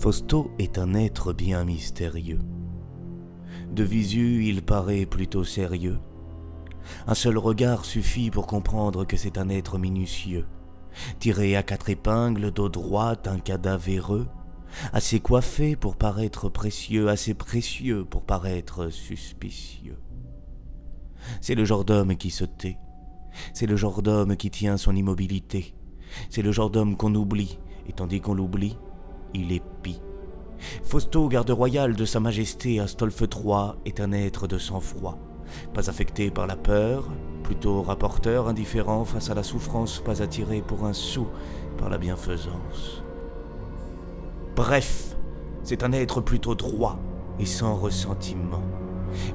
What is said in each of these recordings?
Fausto est un être bien mystérieux. De visu, il paraît plutôt sérieux. Un seul regard suffit pour comprendre que c'est un être minutieux, tiré à quatre épingles, dos droite, un cadavéreux, assez coiffé pour paraître précieux, assez précieux pour paraître suspicieux. C'est le genre d'homme qui se tait, c'est le genre d'homme qui tient son immobilité, c'est le genre d'homme qu'on oublie, et tandis qu'on l'oublie, il épie. Fausto, garde royal de Sa Majesté Astolphe III, est un être de sang-froid, pas affecté par la peur, plutôt rapporteur indifférent face à la souffrance, pas attiré pour un sou par la bienfaisance. Bref, c'est un être plutôt droit et sans ressentiment.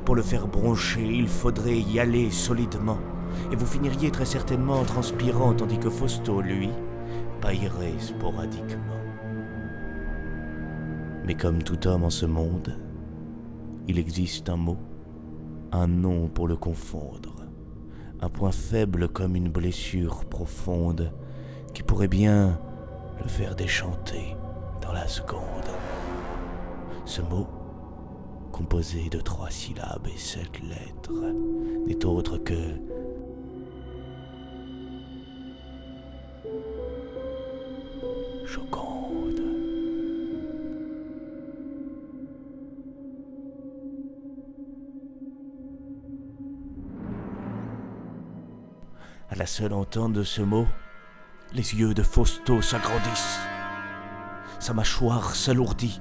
Pour le faire broncher, il faudrait y aller solidement, et vous finiriez très certainement en transpirant, tandis que Fausto, lui, paillerait sporadiquement. Mais comme tout homme en ce monde, il existe un mot, un nom pour le confondre, un point faible comme une blessure profonde qui pourrait bien le faire déchanter dans la seconde. Ce mot, composé de trois syllabes et sept lettres, n'est autre que À la seule entente de ce mot, les yeux de Fausto s'agrandissent. Sa mâchoire s'alourdit.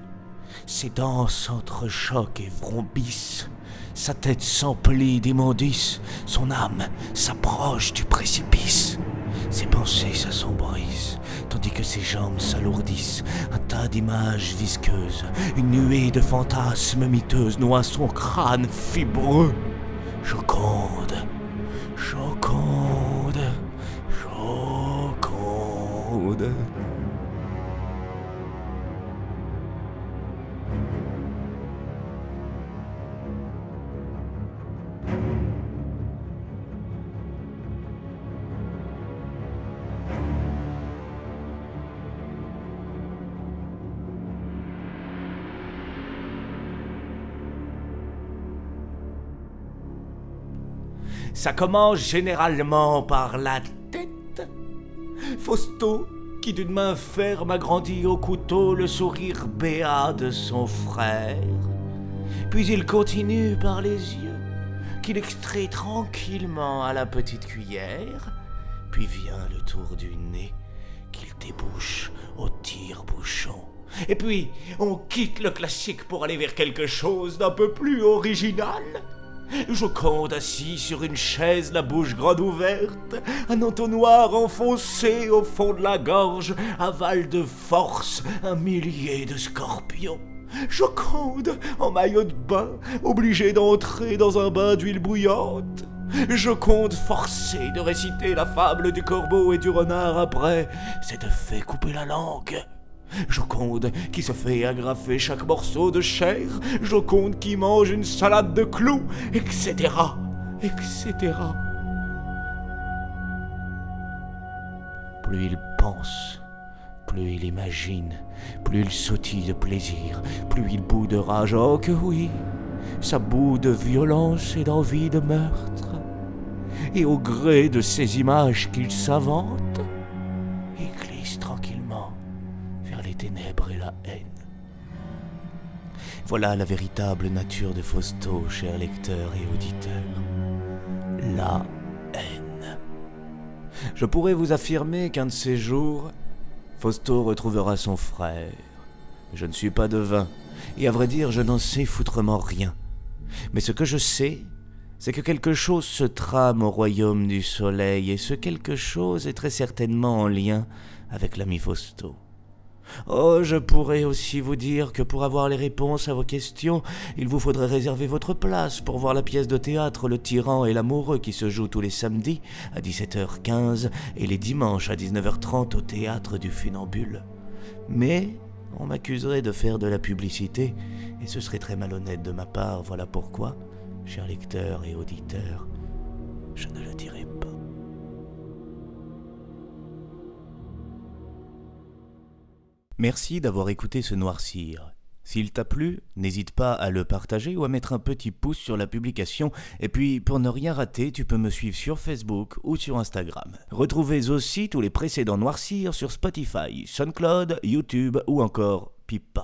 Ses dents s'entrechoquent et vrombissent. Sa tête s'emplit d'immondices. Son âme s'approche du précipice. Ses pensées s'assombrissent, tandis que ses jambes s'alourdissent. Un tas d'images visqueuses, une nuée de fantasmes miteuses noie son crâne fibreux. Joconde, Joconde, Joconde. Ça commence généralement par la tête. Fausto, qui d'une main ferme agrandit au couteau le sourire béat de son frère. Puis il continue par les yeux, qu'il extrait tranquillement à la petite cuillère. Puis vient le tour du nez, qu'il débouche au tire-bouchon. Et puis, on quitte le classique pour aller vers quelque chose d'un peu plus original. Joconde assis sur une chaise, la bouche grande ouverte, un entonnoir enfoncé au fond de la gorge, avale de force un millier de scorpions. Joconde, en maillot de bain, obligé d'entrer dans un bain d'huile bouillante. Joconde forcée de réciter la fable du corbeau et du renard après s'être fait couper la langue. Joconde qui se fait agrafer chaque morceau de chair, Joconde qui mange une salade de clous, etc., etc. Plus il pense, plus il imagine, plus il sautille de plaisir, plus il bout de rage, oh que oui, ça bout de violence et d'envie de meurtre. Et au gré de ces images qu'il s'invente, Voilà la véritable nature de Fausto, chers lecteurs et auditeurs. La haine. Je pourrais vous affirmer qu'un de ces jours, Fausto retrouvera son frère. Je ne suis pas devin, et à vrai dire, je n'en sais foutrement rien. Mais ce que je sais, c'est que quelque chose se trame au royaume du soleil, et ce quelque chose est très certainement en lien avec l'ami Fausto. Oh, je pourrais aussi vous dire que pour avoir les réponses à vos questions, il vous faudrait réserver votre place pour voir la pièce de théâtre Le tyran et l'amoureux qui se joue tous les samedis à 17h15 et les dimanches à 19h30 au théâtre du Funambule. Mais on m'accuserait de faire de la publicité, et ce serait très malhonnête de ma part, voilà pourquoi, chers lecteurs et auditeurs, je ne le dirai pas. Merci d'avoir écouté ce noircir. S'il t'a plu, n'hésite pas à le partager ou à mettre un petit pouce sur la publication. Et puis, pour ne rien rater, tu peux me suivre sur Facebook ou sur Instagram. Retrouvez aussi tous les précédents noircirs sur Spotify, SoundCloud, YouTube ou encore Pipa.